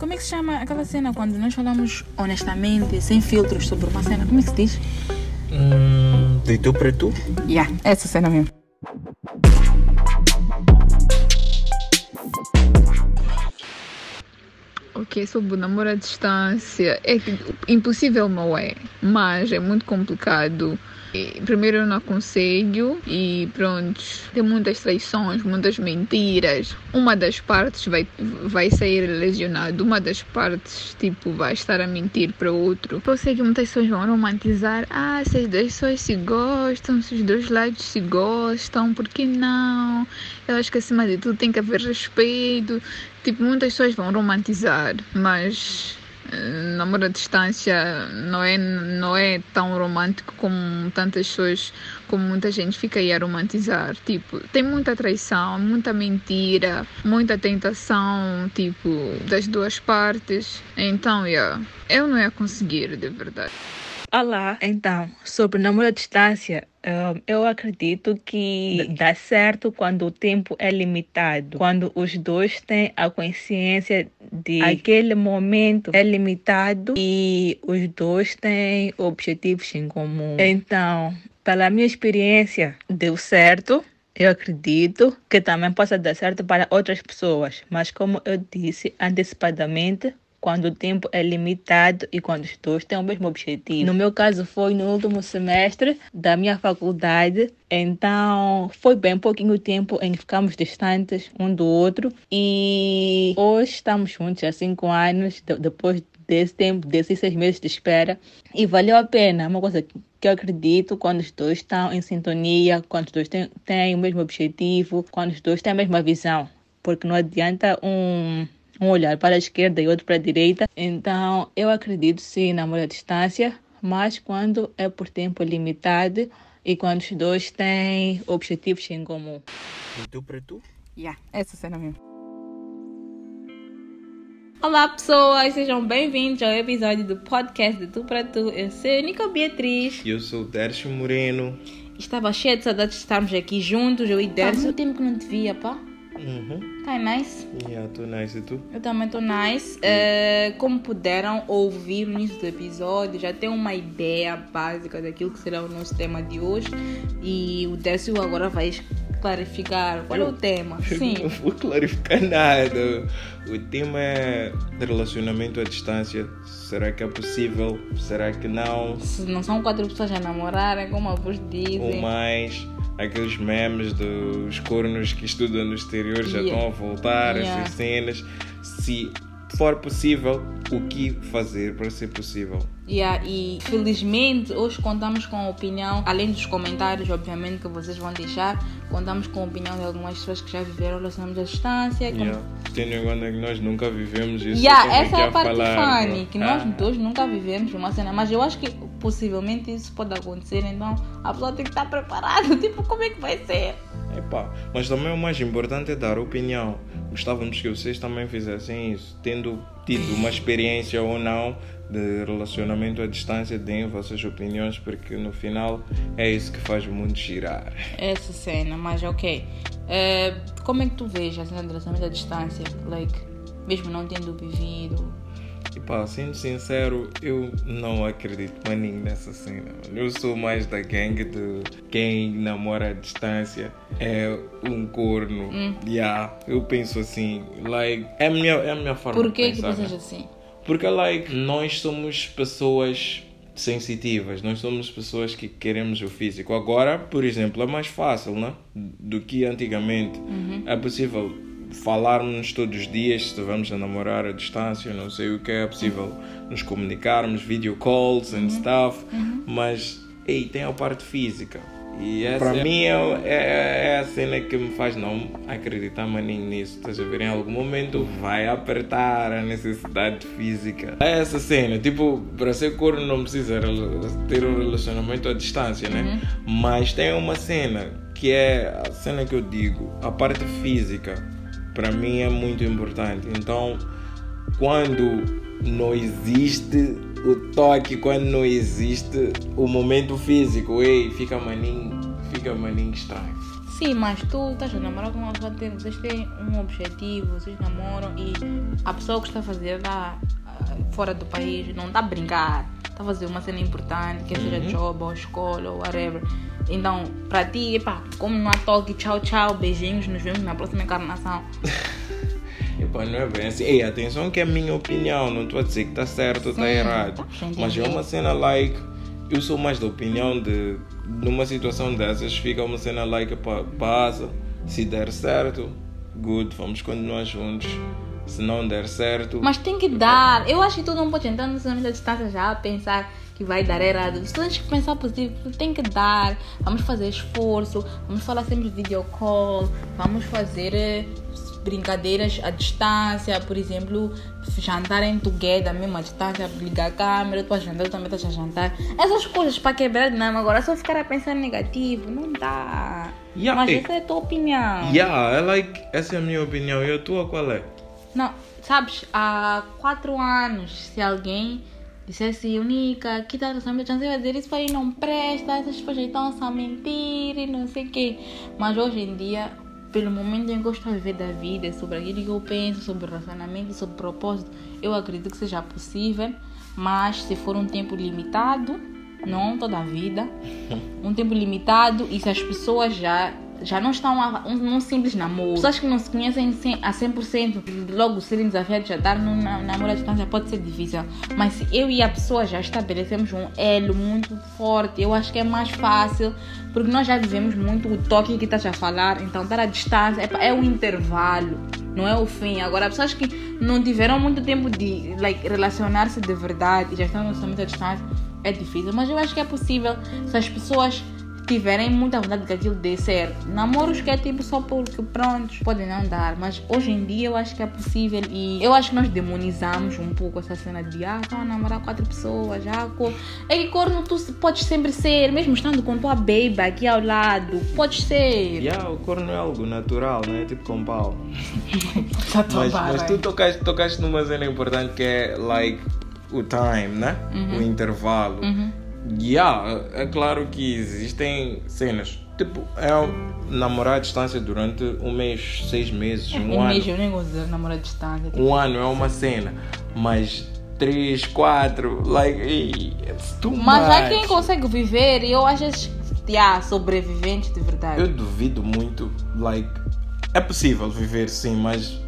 Como é que se chama aquela cena quando nós falamos honestamente, sem filtros sobre uma cena? Como é que se diz? Hum, de tu para tu? Yeah, essa cena mesmo. Ok, sobre o namoro à distância, é que impossível não é, mas é muito complicado Primeiro eu não aconselho e pronto, tem muitas traições, muitas mentiras. Uma das partes vai, vai sair lesionada, uma das partes tipo vai estar a mentir para outro. Eu sei que muitas pessoas vão romantizar, ah, se as duas pessoas se gostam, se os dois lados se gostam, por que não? Eu acho que acima de tudo tem que haver respeito. Tipo, muitas pessoas vão romantizar, mas namoro à distância não é, não é tão romântico como tantas pessoas, como muita gente fica aí a romantizar. Tipo, tem muita traição, muita mentira, muita tentação, tipo, das duas partes. Então, yeah, eu não ia conseguir, de verdade. Olá, então, sobre namoro à distância, eu acredito que dá certo quando o tempo é limitado, quando os dois têm a consciência de aquele momento é limitado e os dois têm objetivos em comum. Então, pela minha experiência, deu certo. Eu acredito que também possa dar certo para outras pessoas, mas como eu disse antecipadamente, quando o tempo é limitado e quando os dois têm o mesmo objetivo. No meu caso, foi no último semestre da minha faculdade, então foi bem pouquinho tempo em que ficamos distantes um do outro e hoje estamos juntos há cinco anos, depois desse tempo, desses seis meses de espera, e valeu a pena. É uma coisa que eu acredito quando os dois estão em sintonia, quando os dois têm, têm o mesmo objetivo, quando os dois têm a mesma visão. Porque não adianta um um olhar para a esquerda e outro para a direita. Então, eu acredito sim na namoro à distância, mas quando é por tempo limitado e quando os dois têm objetivos em comum. De tu para tu? Yeah, essa cena mesmo. Olá pessoas, sejam bem-vindos ao episódio do podcast de Tu para Tu. Eu sou a Nico Beatriz. Eu sou o Dércio Moreno. Estava cheio de saudades de estarmos aqui juntos, eu e Dércio. Há muito tempo que não te via, pá. Uhum. Tá nice? Yeah, tô nice. E tu? Eu também tô nice. Uh, como puderam ouvir no início do episódio, já tem uma ideia básica daquilo que será o nosso tema de hoje. E o Décio agora vai clarificar qual é o tema. Sim. Não vou clarificar nada. O tema é relacionamento à distância. Será que é possível? Será que não? Se não são quatro pessoas a namorarem, como a vos dizem. Ou mais aqueles memes dos cornos que estudam no exterior já yeah. estão a voltar, yeah. essas cenas. Se for possível, o que fazer para ser possível? Yeah, e felizmente hoje contamos com a opinião, além dos comentários, obviamente, que vocês vão deixar, contamos com a opinião de algumas pessoas que já viveram relacionamentos à distância. Yeah. Tendo em conta que nós nunca vivemos isso. Yeah, essa é a parte falar, funny, que nós ah. dois nunca vivemos uma cena, mas eu acho que possivelmente isso pode acontecer, então a pessoa tem que estar preparada, tipo, como é que vai ser? Epá, mas também o mais importante é dar opinião. Gostávamos que vocês também fizessem isso, tendo tido uma experiência ou não de relacionamento à distância, deem vossas opiniões, porque no final é isso que faz o mundo girar. Essa cena, mas ok. Uh, como é que tu vês a cena de relacionamento à distância? Like, mesmo não tendo vivido, e pá, sendo sincero, eu não acredito maninho nessa cena. Eu sou mais da gangue de quem namora à distância é um corno. Hum. Yeah, eu penso assim, like, é a minha, é a minha forma Por que de pensar. que pensas assim? Porque, like, nós somos pessoas sensitivas, nós somos pessoas que queremos o físico. Agora, por exemplo, é mais fácil, né? Do que antigamente. Uhum. É possível falarmos todos os dias, se estivemos a namorar à distância, não sei o que é possível nos comunicarmos, video calls and uhum. stuff, uhum. mas ei, tem a parte física. E para é, mim é, é, é, a cena que me faz não acreditar maninho nisso. Estás a ver? Em algum momento vai apertar a necessidade física. É essa cena. Tipo, para ser corno não precisa ter um relacionamento à distância, né? Uhum. Mas tem uma cena que é a cena que eu digo, a parte física para mim é muito importante. Então, quando não existe o toque, quando não existe o momento físico, ei, fica maninho, fica maninho estranho. Sim, mas tu estás a namorar com uma pessoa, vocês têm um objetivo, vocês namoram e a pessoa que está a fazer lá ah, fora do país não está a brincar, está a fazer uma cena importante, quer seja Uhum. job ou escola ou whatever. Então, para ti, epá, como não há toque, tchau, tchau, beijinhos, nos vemos na próxima encarnação. Epá, não é bem assim. Ei, atenção que é a minha opinião, não estou a dizer que está certo ou está errado. tá, Mas é uma cena like. Eu sou mais da opinião de. Numa situação dessas, fica uma cena like, epá, passa. Se der certo, good, vamos continuar juntos. Se não der certo. Mas tem que dar. Eu acho que tu não pode entrar nessa distância já a pensar que vai dar errado. Tu tens que pensar positivo, tem que dar. Vamos fazer esforço, vamos falar sempre video call, vamos fazer eh, brincadeiras à distância, por exemplo, jantarem together, mesmo à distância, ligar a câmera, tu a jantar, tu também estás a jantar. Essas coisas para quebrar a dinâmica. Agora, só ficar a pensar negativo, não dá. Yeah, Mas ei. essa é a tua opinião. Yeah, é like, essa é a minha opinião. E a tua qual é? Não, sabes, há quatro anos, se alguém dissesse, Unica, que tal essa minha chance vai dizer isso aí não presta, essas pessoas estão a mentir e não sei o quê. Mas hoje em dia, pelo momento em que eu estou a viver da vida, sobre aquilo que eu penso, sobre relacionamento, sobre propósito, eu acredito que seja possível, mas se for um tempo limitado, não toda a vida, um tempo limitado e se as pessoas já já não estão um, num simples namoro. Pessoas que não se conhecem cem- a 100%, logo serem desafiados já estar num na- namoro à distância pode ser difícil. Mas se eu e a pessoa já estabelecemos um elo muito forte, eu acho que é mais fácil, porque nós já vivemos muito o toque que estás a falar, então estar à distância é, é intervalo. Não é o fim. Agora, pessoas que não tiveram muito tempo de like, relacionar-se de verdade e já estão no relacionamento à distância, é difícil. Mas eu acho que é possível se as pessoas tiverem muita vontade que aquilo dê certo. Namoros que é tipo só porque pronto, podem não dar, mas hoje em dia eu acho que é possível e eu acho que nós demonizamos um pouco essa cena de ah, estão a namorar quatro pessoas, já co... é que corno tu podes sempre ser, mesmo estando com tua baby aqui ao lado, podes ser. Yeah, o corno é algo natural, né? Tipo com pau. Já tô Mas, mas tu tocaste, tocaste numa cena importante que é like o time, né? O intervalo. Uhum. Yeah, é claro que existem cenas. Tipo, é um namorar à distância durante um mês, seis meses, um, Um ano. mês eu nem gosto de namorar à distância. tipo, Um ano é uma cena. Mas três, quatro, like, it's too Mas há much. quem consegue viver e eu acho que yeah, sobreviventes de verdade. Eu duvido muito, like, é possível viver sim, mas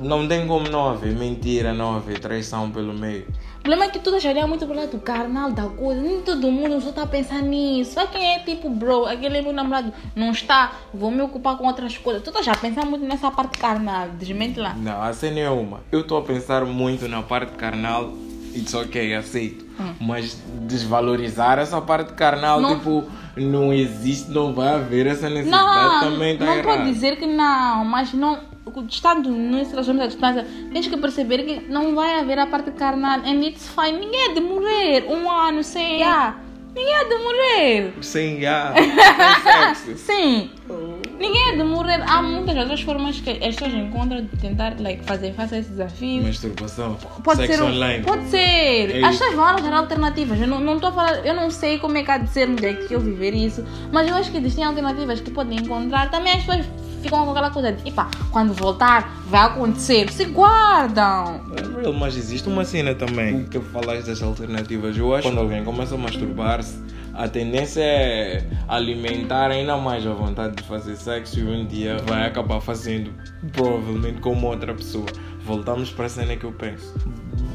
não tem como não haver mentira, não haver traição pelo meio. O problema é que tu estás a olhar muito pro lado do carnal da coisa. Nem todo mundo só está a pensar nisso. Só quem é tipo, bro, aquele meu namorado não está, vou me ocupar com outras coisas. Tu estás a pensar muito nessa parte carnal. Desmente lá. Não, a cena é uma. Eu estou a pensar muito na parte carnal, it's ok, aceito. Mas desvalorizar essa parte carnal, Não- tipo, não existe, não vai haver essa necessidade Não, também tá não errado. a dizer que não, mas não. Estando nesse relacionamento à distância, tens que perceber que não vai haver a parte carnal. And it's fine. Ninguém é de morrer um ano sem. Yeah. Ninguém é de morrer. Sem sexo. Sim. Ninguém é de morrer. Há muitas outras formas que as pessoas encontram de tentar like, fazer face a esse desafio. Masturbação, Pode sexo ser, online. pode ser. É As pessoas vão arranjar alternativas. Eu não, estou a falar, eu não sei como é que há de ser no dia que eu viver isso, mas eu acho que existem alternativas que podem encontrar. Também as pessoas ficam com aquela coisa de, epá, quando voltar vai acontecer. Se guardam. É real, mas existe uma cena também que falaste das alternativas. Eu acho que quando alguém começa a masturbar-se, a tendência é alimentar ainda mais a vontade de fazer sexo e um dia vai acabar fazendo, provavelmente com uma outra pessoa. Voltamos para a cena que eu penso.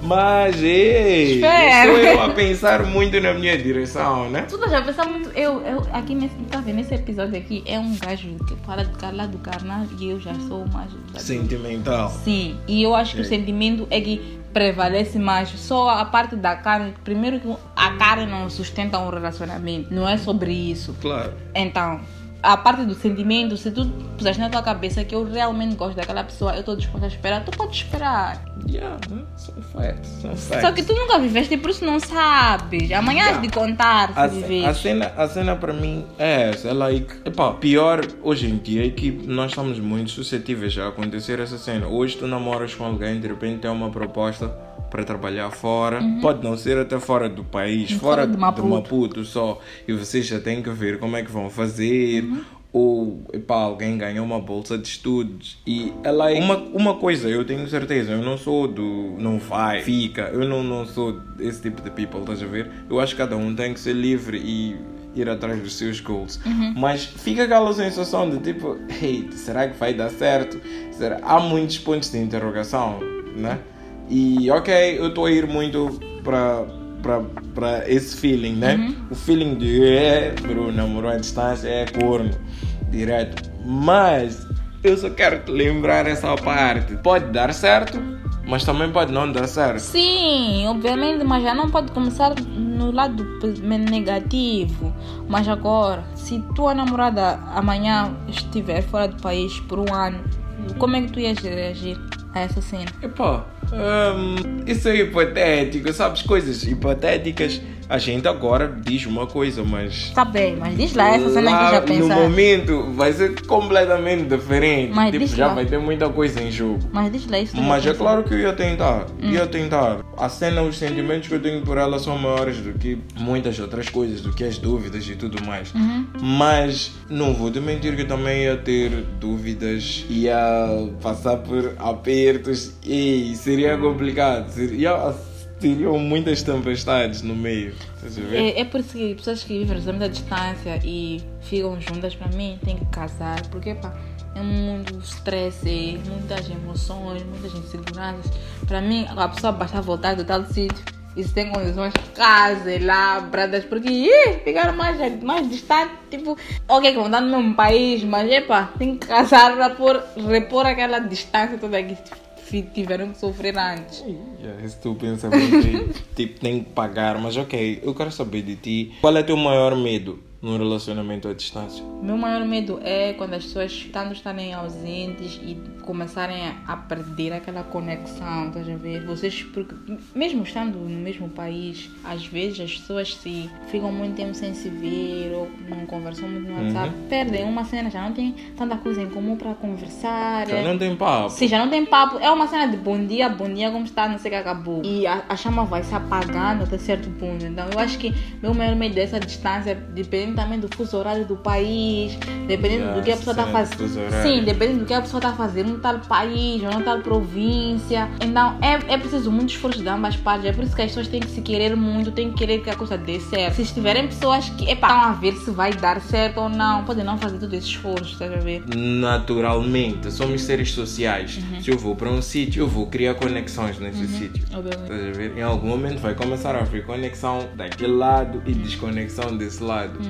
Mas, ei, Espera. sou eu a pensar muito na minha direção, né? Tu estás a pensar muito. Eu, eu aqui nesse, tá vendo? Nesse episódio aqui é um gajo que fala de lá do carnal e eu já sou mais. Sentimental. Sim, e eu acho que o É. sentimento é que prevalece mais. Só a parte da carne, primeiro que a carne não sustenta um relacionamento, não é sobre isso. Claro. Então, a parte do sentimento, se tu puseres na tua cabeça que eu realmente gosto daquela pessoa, eu estou disposta a esperar, tu pode esperar. Yeah, são facts. São facts. Só que tu nunca viveste e por isso não sabes. Amanhã has de contar se A, viver. a cena, a cena para mim é essa, é like, epá, pior hoje em dia é que nós estamos muito suscetíveis a acontecer essa cena. Hoje tu namoras com alguém, de repente tem uma proposta para trabalhar fora, pode não ser até fora do país, Uhum. Fora fora, de de Maputo. Maputo só, e vocês já têm que ver como é que vão fazer, Uhum. Ou epá, alguém ganhou uma bolsa de estudos e ela é uma, uma coisa, eu tenho certeza, eu não sou do não vai, fica, eu não, não sou esse tipo de people, estás a ver? Eu acho que cada um tem que ser livre e ir atrás dos seus goals. Uhum. Mas fica aquela sensação de tipo, hey, será que vai dar certo? Será? Há muitos pontos de interrogação, né? E ok, eu estou a ir muito para para esse feeling, né? Uhum. O feeling de é, bro, namorou à distância é corno, direto. Mas eu só quero te lembrar essa parte. Pode dar certo, mas também pode não dar certo. Sim, obviamente, mas já não pode começar no lado negativo. Mas agora, se tua namorada amanhã estiver fora do país por um ano, como é que tu ias reagir a essa cena? Epá, hum, isso é hipotético, sabes? Coisas hipotéticas. A gente agora diz uma coisa, mas. Tá bem, mas diz lá essa cena que lá já no pensaste. momento vai ser completamente diferente. Mas tipo, já lá. vai ter muita coisa em jogo. Mas diz lá isso. que Mas é claro que eu ia tentar, Hum. ia tentar. A cena, os sentimentos que eu tenho por ela são maiores do que muitas outras coisas, do que as dúvidas e tudo mais. Uhum. Mas não vou te mentir que também ia ter dúvidas, ia passar por apertos e seria complicado. Seria, teriam muitas tempestades no meio. A? É, é por isso que pessoas que vivem relacionamento à distância e ficam juntas, para mim, tem que casar. Porque, pá, é muito estresse, muitas emoções, muitas inseguranças. Para mim, a pessoa basta voltar do tal sítio e se tem condições, case lá, bradas, porque ih, ficaram mais, mais distantes. Tipo, ok, que vão estar no mesmo país, mas, epá, tem que casar para repor aquela distância toda que fi- tiveram que sofrer antes. Yeah, teu pensamento aí, tipo, tem que pagar, mas ok, eu quero saber de ti, qual é teu maior medo num relacionamento à distância? Meu maior medo é quando as pessoas tanto estarem ausentes e começarem a perder aquela conexão, estás a ver? Vocês, porque mesmo estando no mesmo país, às vezes as pessoas se ficam muito tempo sem se ver ou não conversam muito no WhatsApp, perdem uma cena, já não tem tanta coisa em comum para conversar. Já é- não tem papo. Sim, já não tem papo. É uma cena de bom dia, bom dia, como está, não sei o que acabou. E a, a chama vai se apagando até certo ponto. Então, eu acho que meu maior medo dessa distância, dependendo também do fuso horário do país, dependendo Yeah, do que a pessoa está cena de fazendo. Sim, dependendo do que a pessoa está fazendo no tal país ou na tal província. Então, é, é preciso muito esforço de ambas partes. É por isso que as pessoas têm que se querer muito, têm que querer que a coisa dê certo. Se estiverem pessoas que estão a ver se vai dar certo ou não, podem não fazer todo esse esforço, estás a ver? Naturalmente, somos seres sociais. Se eu vou para um sítio, eu vou criar conexões nesse sítio. Obviamente. A ver? Em algum momento vai começar a haver conexão daquele lado e desconexão desse lado.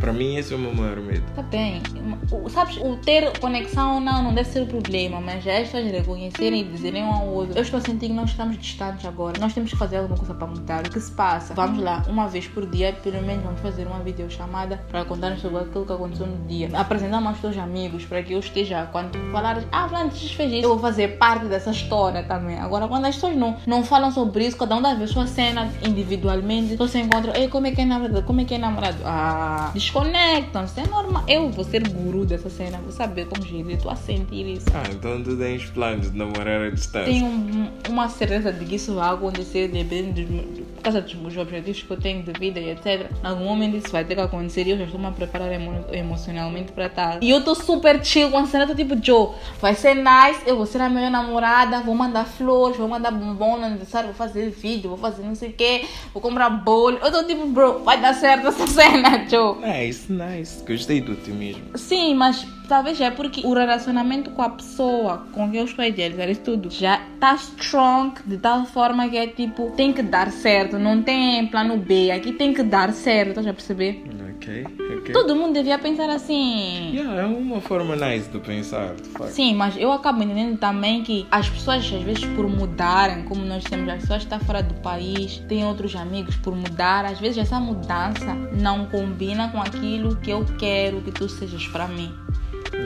Para mim, esse é o meu maior medo. Tá bem. O- Sabes, o ter conexão não, não deve ser o problema, mas já as pessoas reconhecerem e dizerem um ao outro. Eu estou a sentir que nós estamos distantes agora. Nós temos que fazer alguma coisa para mudar. O que se passa? Vamos lá, uma vez por dia, pelo menos vamos fazer uma videochamada para contar sobre aquilo que aconteceu no dia. Apresentar aos teus amigos para que eu esteja, quando falares, ah, você fez isso, eu vou fazer parte dessa história também. Agora, quando as pessoas não, não falam sobre isso, cada um dá a sua cena individualmente, só se encontram, ei, como é que é namorado? Como é que é namorado? Ah, desconectam-se, é normal. Eu vou ser guru dessa cena, vou saber como gerir, estou a sentir isso. Ah, então tu tens planos de namorar à distância. Tenho um- uma certeza de que isso vai acontecer dependendo dos, por causa dos meus objetivos que eu tenho de vida e etc. Em algum momento isso vai ter que acontecer e eu já estou me a preparar emo- emocionalmente para tal. E eu estou super chill com a cena, tipo, Joe, vai ser nice, eu vou ser a minha namorada, vou mandar flores, vou mandar bombom no aniversário, vou fazer vídeo, vou fazer não sei o que, vou comprar bolo. Eu tô tipo, bro, vai dar certo essa cena, Joe. Nice, nice. Gostei do otimismo. Sim, mas talvez é porque o relacionamento com a pessoa com quem eu estou a idealizar isso tudo já tá strong de tal forma que é tipo, tem que dar certo, não tem plano B, aqui tem que dar certo, estás a perceber? Ok, ok. Todo mundo devia pensar assim. Yeah, é uma forma nice de pensar, de facto. Sim, mas eu acabo entendendo também que as pessoas, às vezes, por mudarem, como nós temos, as pessoas que estão fora do país, têm outros amigos por mudar, às vezes essa mudança não combina com aquilo que eu quero que tu sejas para mim.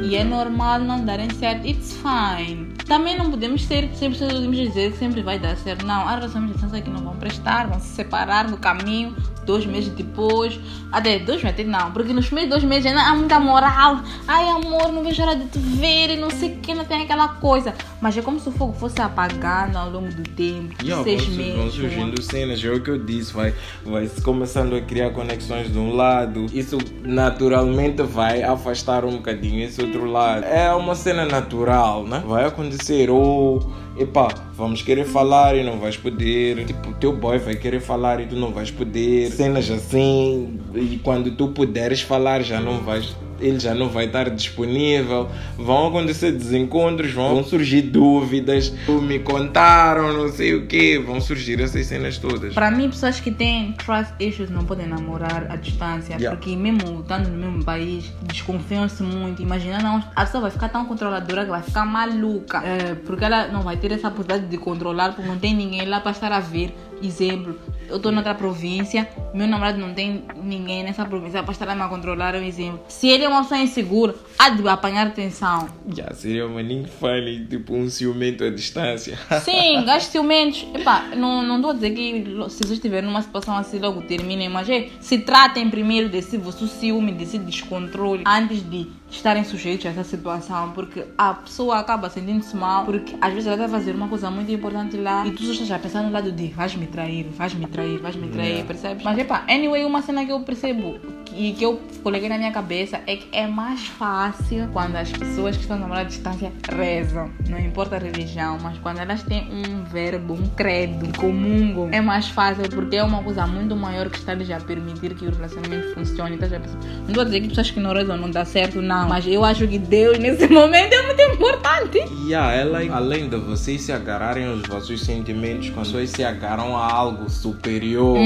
E é normal não darem certo. It's fine. Também não podemos ser, sempre podemos dizer que sempre vai dar certo. Não, há relações de distância que não vão prestar, vão se separar no caminho, dois meses depois. Até dois meses, não, porque nos primeiros dois meses ainda há muita moral. Ai, amor, não vejo hora de te ver e não sei o que, não tem aquela coisa. Mas é como se o fogo fosse apagando ao longo do tempo. Yeah, seis vão, meses. vão surgindo cenas, é o que eu disse, vai, vai se começando a criar conexões de um lado, isso naturalmente vai afastar um bocadinho esse outro lado. É uma cena natural, né? Vai acontecer, ou epá, vamos querer falar e não vais poder, tipo, teu boy vai querer falar e tu não vais poder, cenas assim, e quando tu puderes falar já não vais ele já não vai estar disponível, vão acontecer desencontros, vão surgir dúvidas, me contaram, não sei o que, vão surgir essas cenas todas. Para mim, pessoas que têm trust issues não podem namorar à distância, Yeah. porque mesmo estando no mesmo país, desconfiam-se muito. Imagina, não, a pessoa vai ficar tão controladora que vai ficar maluca, É, porque ela não vai ter essa possibilidade de controlar, porque não tem ninguém lá para estar a ver. Exemplo, eu estou noutra província, meu namorado não tem ninguém nessa província para estar a me controlar, é um exemplo. Se ele é uma pessoa insegura, há de apanhar atenção. Já seria uma maninho funny, tipo um ciumento à distância. Sim, gastos ciumentos. Epá, não não estou a dizer que se vocês estiverem numa situação assim, logo terminem, mas é, se tratem primeiro desse vosso ciúme, desse descontrole, antes de estarem sujeitos a essa situação, porque a pessoa acaba sentindo-se mal, porque às vezes ela está a fazer uma coisa muito importante lá e tu só estás a pensar no lado de vais me trair, vais me trair, vais me trair, Yeah. percebes? Mas epá, anyway, uma cena que eu percebo e que eu coloquei na minha cabeça é que é mais fácil quando as pessoas que estão namoradas à distância rezam, não importa a religião, mas quando elas têm um verbo, um credo, comungam, é mais fácil porque é uma coisa muito maior que está-lhes a permitir que o relacionamento funcione. Tá? Não estou a dizer que pessoas que não rezam não dá certo, não, mas eu acho que Deus nesse momento é muito importante. E a ela, além de vocês se agarrarem aos vossos sentimentos, quando vocês se agarram a algo superior,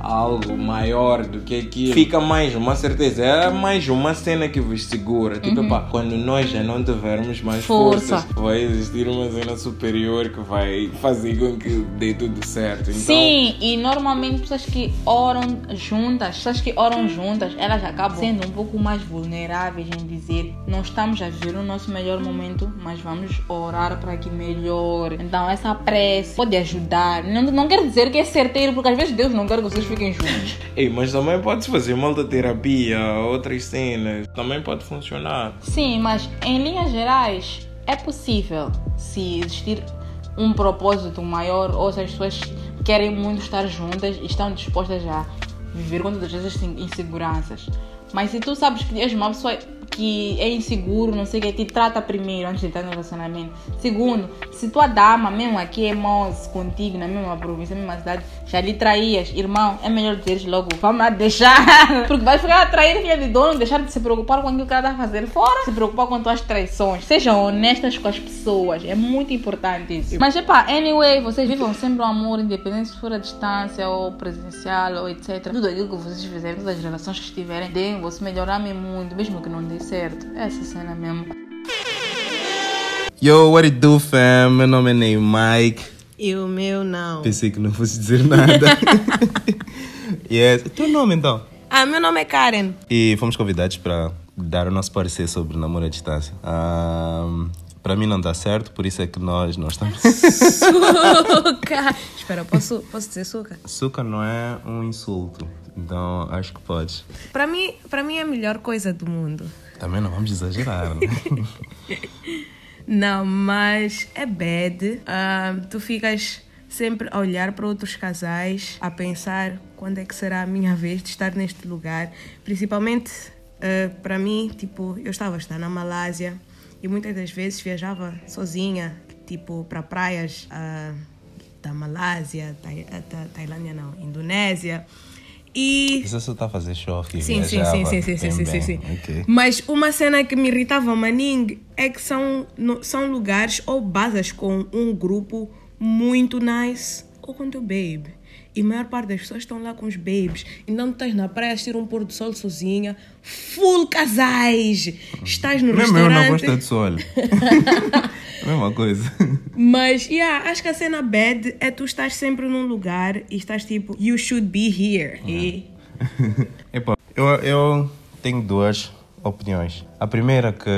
a algo maior do que aquilo, fica mais uma certeza, é mais uma cena que vos segura. Tipo, pá, quando nós já não tivermos mais Força. forças, vai existir uma cena superior que vai fazer com que dê tudo certo. Então, Sim, e normalmente pessoas que oram juntas, pessoas que oram juntas, elas acabam sendo um pouco mais vulneráveis em dizer não estamos a viver o nosso melhor momento, mas vamos orar para que melhore. Então essa prece pode ajudar. Não, não quer dizer que é certeiro, porque às vezes Deus não quer que vocês fiquem juntos. Ei, mas também pode fazer malta terapia, outras cenas, também pode funcionar. Sim, mas em linhas gerais é possível se existir um propósito maior ou se as pessoas querem muito estar juntas e estão dispostas a viver com todas essas in- inseguranças. Mas se tu sabes que és uma pessoa que é inseguro, não sei o que, te trata primeiro antes de entrar no relacionamento. Segundo, se tua dama, mesmo aqui é moça contigo, na mesma província, na mesma cidade, já lhe traías, irmão, é melhor dizeres logo, vamos lá deixar. Porque vai ficar a trair filha de dono, deixar de se preocupar com aquilo que ela está a fazer fora, se preocupar com tuas traições. Sejam honestas com as pessoas, é muito importante isso. Mas, epá, anyway, vocês vivam sempre o amor, independente se for a distância ou presencial ou etc. Tudo aquilo que vocês fizerem, todas as relações que estiverem, deem você melhor, amem muito, mesmo que não dê certo. Essa cena mesmo. Yo, what it do, fam? Meu nome é Ney Mike. E o meu não. Pensei que não fosse dizer nada. yes. Teu nome então? Ah, meu nome é Karen. E fomos convidados para dar o nosso parecer sobre namoro à distância. Ahm, para mim não dá certo, por isso é que nós não estamos. Suca. Espera, posso, posso dizer suca? Suca não é um insulto, então acho que podes. Para mim, para mim é a melhor coisa do mundo. Também não vamos exagerar, né? Não, mas é bad. Ah, tu ficas sempre a olhar para outros casais, a pensar quando é que será a minha vez de estar neste lugar. Principalmente ah, para mim, tipo, eu estava a estar na Malásia e muitas das vezes viajava sozinha, tipo, para praias ah, da Malásia, Tai- Ta- Tailândia não, Indonésia. E Você só está a fazer show aqui. Sim, sim, sim, sim, sim, sim, sim, sim, sim. Ok. Mas uma cena que me irritava maning é que são, são lugares ou basas com um grupo muito nice ou com teu babe. E a maior parte das pessoas estão lá com os babes. Então tu estás na praia assistir um pôr do sol sozinha. Full casais! Estás no Mesmo eu restaurante. não gosto de sol. Mesma coisa. Mas, yeah, acho que a cena bad é tu estás sempre num lugar e estás tipo, you should be here. E Epá, eu, eu tenho duas opiniões. A primeira que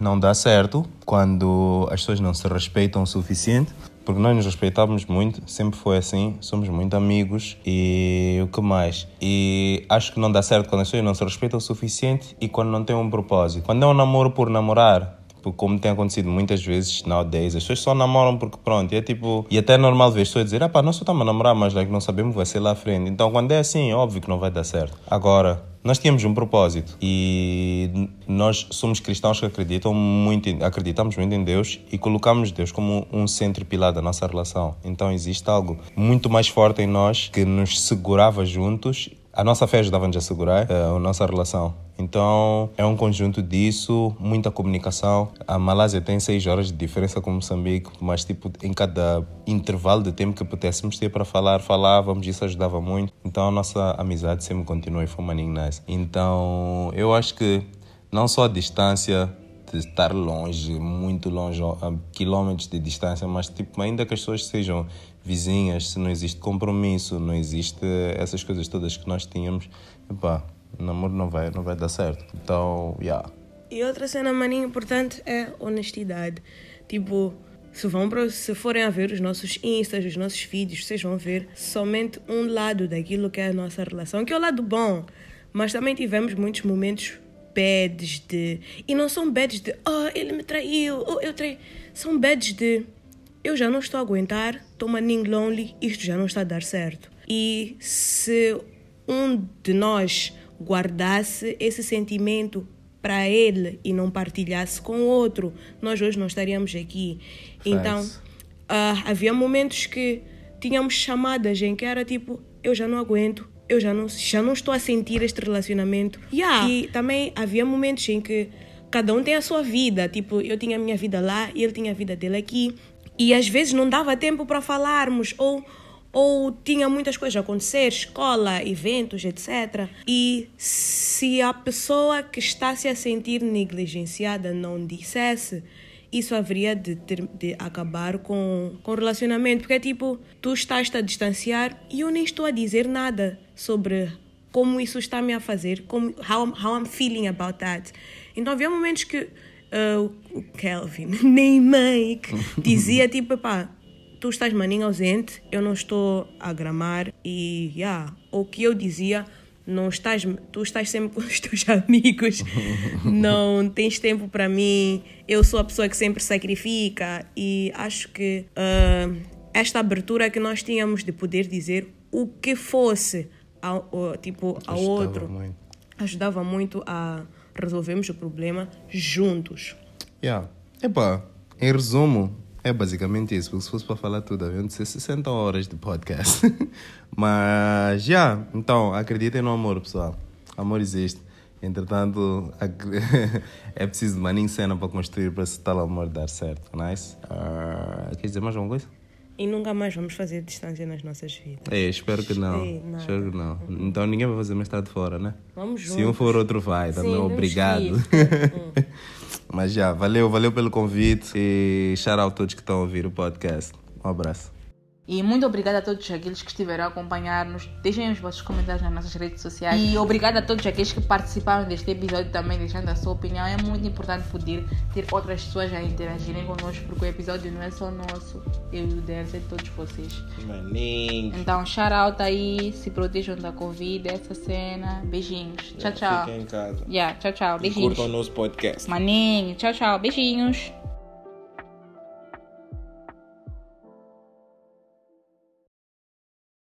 não dá certo quando as pessoas não se respeitam o suficiente, porque nós nos respeitamos muito, sempre foi assim, somos muito amigos e o que mais? E acho que não dá certo quando as pessoas não se respeitam o suficiente e quando não têm um propósito. Quando é um namoro por namorar, tipo, como tem acontecido muitas vezes nowadays, as pessoas só namoram porque pronto, e é tipo, e até é normal ver as pessoas dizer, ah pá, nós só estamos a namorar, mas like, não sabemos vai ser lá à frente. Então quando é assim, óbvio que não vai dar certo. Agora, nós tínhamos um propósito e nós somos cristãos que acreditam muito, acreditamos muito em Deus e colocamos Deus como um centro pilar da nossa relação. Então existe algo muito mais forte em nós que nos segurava juntos a nossa fé ajudava-nos a segurar uh, a nossa relação. Então é um conjunto disso, muita comunicação. A Malásia tem seis horas de diferença com Moçambique, mas tipo em cada intervalo de tempo que pudéssemos ter para falar, falávamos, isso ajudava muito. Então a nossa amizade sempre continua e foi uma nice. Então eu acho que não só a distância de estar longe, muito longe, a quilômetros de distância, mas tipo ainda que as pessoas sejam vizinhas, se não existe compromisso, não existe essas coisas todas que nós tínhamos, epá, o namoro não vai, não vai dar certo. Então, yeah. E outra cena maninha importante é honestidade. Tipo, se, vão para, se forem a ver os nossos instas, os nossos vídeos, vocês vão ver somente um lado daquilo que é a nossa relação, que é o lado bom. Mas também tivemos muitos momentos bads de. E não são bads de, oh, ele me traiu, oh, eu traí. São bads de eu já não estou a aguentar, estou maning lonely, isto já não está a dar certo. E se um de nós guardasse esse sentimento para ele e não partilhasse com o outro, nós hoje não estaríamos aqui. Então, uh, havia momentos que tínhamos chamadas em que era tipo, eu já não aguento, eu já não, já não estou a sentir este relacionamento. Yeah. E também havia momentos em que cada um tem a sua vida, tipo, eu tinha a minha vida lá e ele tinha a vida dele aqui e às vezes não dava tempo para falarmos ou ou tinha muitas coisas a acontecer, escola, eventos, etc. E se a pessoa que está se a sentir negligenciada não dissesse, isso haveria de, ter, de acabar com, com o relacionamento. Porque é tipo, tu estás-te a distanciar e eu nem estou a dizer nada sobre como isso está me a fazer, como, how, how I'm feeling about that. Então havia momentos que uh, o Kelvin, nem Mike, dizia tipo, pá, tu estás maninho ausente, eu não estou a gramar e, yeah, o que eu dizia, não estás, tu estás sempre com os teus amigos, não tens tempo para mim, eu sou a pessoa que sempre sacrifica e acho que uh, esta abertura que nós tínhamos de poder dizer o que fosse ao, ao tipo ao ajudava outro muito. ajudava muito a resolvemos o problema juntos. Yeah. Epa, em resumo, é basicamente isso. Porque se fosse para falar tudo, haviam de ser 60 horas de podcast. Mas, já, yeah. então, acreditem no amor, pessoal. Amor existe. Entretanto, é preciso de maninho cena para construir para esse tal amor dar certo. Nice? Uh, quer dizer mais alguma coisa? E nunca mais vamos fazer distância nas nossas vidas. É, espero que não. Ei, espero que não. Então ninguém vai fazer mais tarde fora, né? Vamos juntos. Se um for, outro vai. Também Sim, obrigado. Mas já, valeu, valeu pelo convite. E shout out a todos que estão a ouvir o podcast. Um abraço. E muito obrigada a todos aqueles que estiveram a acompanhar-nos. Deixem os vossos comentários nas nossas redes sociais. E obrigada a todos aqueles que participaram deste episódio também, deixando a sua opinião. É muito importante poder ter outras pessoas a interagirem connosco, porque o episódio não é só nosso. Eu e o Denzel é de todos vocês. Maninho. Então, shout out aí. Se protejam da Covid, essa cena. Beijinhos. Tchau, tchau. Fiquem em casa. Yeah, tchau, tchau. Beijinhos. E curtam o nosso podcast. Maninho. Tchau, tchau. Beijinhos.